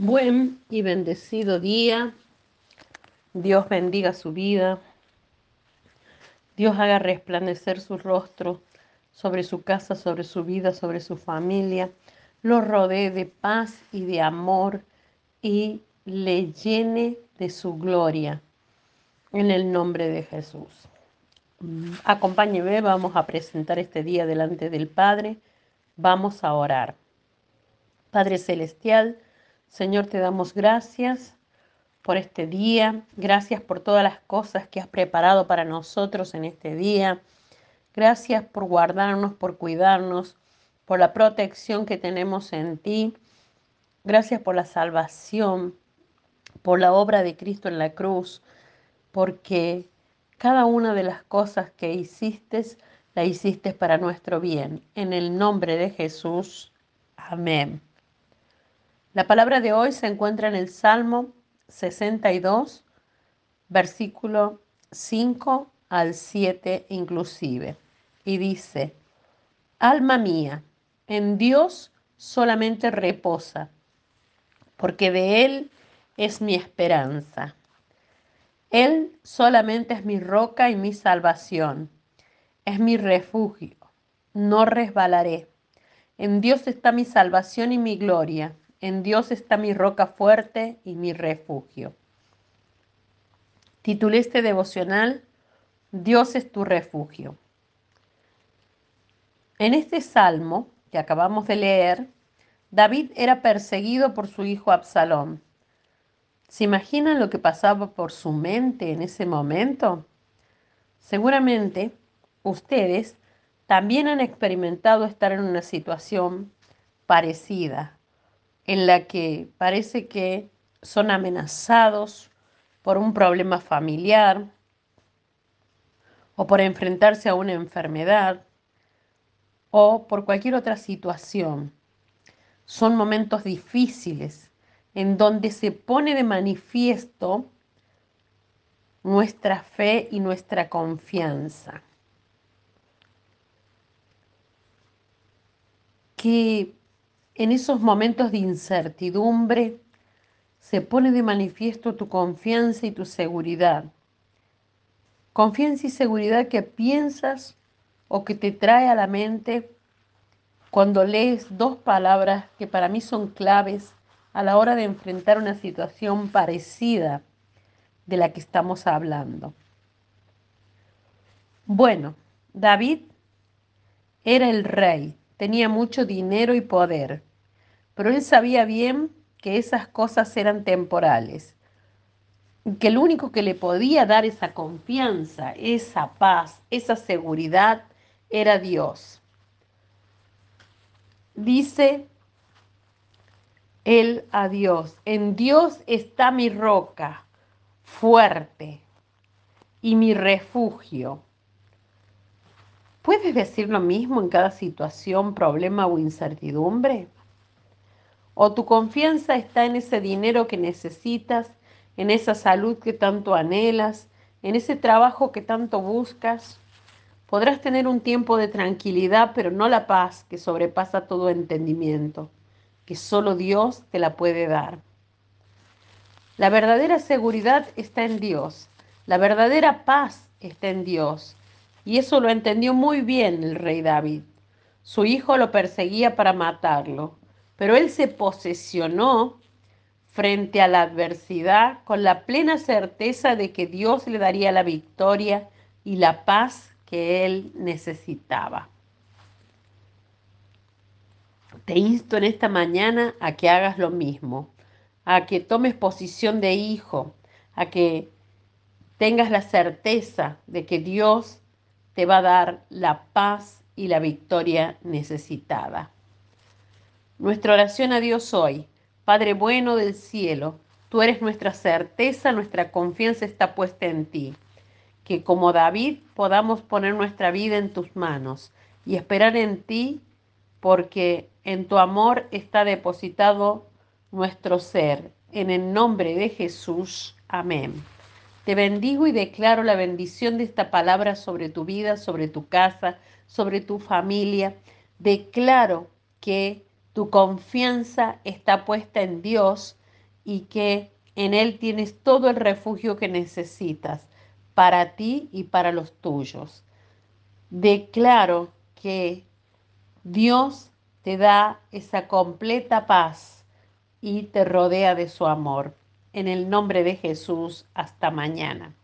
Buen y bendecido día. Dios bendiga su vida. Dios haga resplandecer su rostro sobre su casa, sobre su vida, sobre su familia. Lo rodee de paz y de amor y le llene de su gloria. En el nombre de Jesús. Acompáñeme, vamos a presentar este día delante del Padre. Vamos a orar. Padre Celestial, Señor, te damos gracias por este día, gracias por todas las cosas que has preparado para nosotros en este día. Gracias por guardarnos, por cuidarnos, por la protección que tenemos en ti. Gracias por la salvación, por la obra de Cristo en la cruz, porque cada una de las cosas que hiciste, la hiciste para nuestro bien. En el nombre de Jesús. Amén. La palabra de hoy se encuentra en el Salmo 62, versículo 5 al 7 inclusive. Y dice, Alma mía, en Dios solamente reposa, porque de Él es mi esperanza. Él solamente es mi roca y mi salvación, es mi refugio, no resbalaré. En Dios está mi salvación y mi gloria. En Dios está mi roca fuerte y mi refugio. Titulé este devocional, Dios es tu refugio. En este salmo que acabamos de leer, David era perseguido por su hijo Absalón. ¿Se imaginan lo que pasaba por su mente en ese momento? Seguramente ustedes también han experimentado estar en una situación parecida en la que parece que son amenazados por un problema familiar o por enfrentarse a una enfermedad o por cualquier otra situación. Son momentos difíciles en donde se pone de manifiesto nuestra fe y nuestra confianza. Que en esos momentos de incertidumbre se pone de manifiesto tu confianza y tu seguridad. Confianza y seguridad que piensas o que te trae a la mente cuando lees dos palabras que para mí son claves a la hora de enfrentar una situación parecida de la que estamos hablando. Bueno, David era el rey, tenía mucho dinero y poder, pero él sabía bien que esas cosas eran temporales, que el único que le podía dar esa confianza, esa paz, esa seguridad era Dios. Dice él a Dios, en Dios está mi roca fuerte y mi refugio. ¿Puedes decir lo mismo en cada situación, problema o incertidumbre? O tu confianza está en ese dinero que necesitas, en esa salud que tanto anhelas, en ese trabajo que tanto buscas. Podrás tener un tiempo de tranquilidad, pero no la paz que sobrepasa todo entendimiento, que solo Dios te la puede dar. La verdadera seguridad está en Dios, la verdadera paz está en Dios. Y eso lo entendió muy bien el rey David. Su hijo lo perseguía para matarlo pero él se posesionó frente a la adversidad con la plena certeza de que Dios le daría la victoria y la paz que él necesitaba. Te insto en esta mañana a que hagas lo mismo, a que tomes posición de hijo, a que tengas la certeza de que Dios te va a dar la paz y la victoria necesitada. Nuestra oración a Dios hoy, Padre bueno del cielo, tú eres nuestra certeza, nuestra confianza está puesta en ti. Que como David podamos poner nuestra vida en tus manos y esperar en ti, porque en tu amor está depositado nuestro ser. En el nombre de Jesús. Amén. Te bendigo y declaro la bendición de esta palabra sobre tu vida, sobre tu casa, sobre tu familia. Declaro que tu confianza está puesta en Dios y que en Él tienes todo el refugio que necesitas para ti y para los tuyos. Declaro que Dios te da esa completa paz y te rodea de su amor. En el nombre de Jesús, hasta mañana.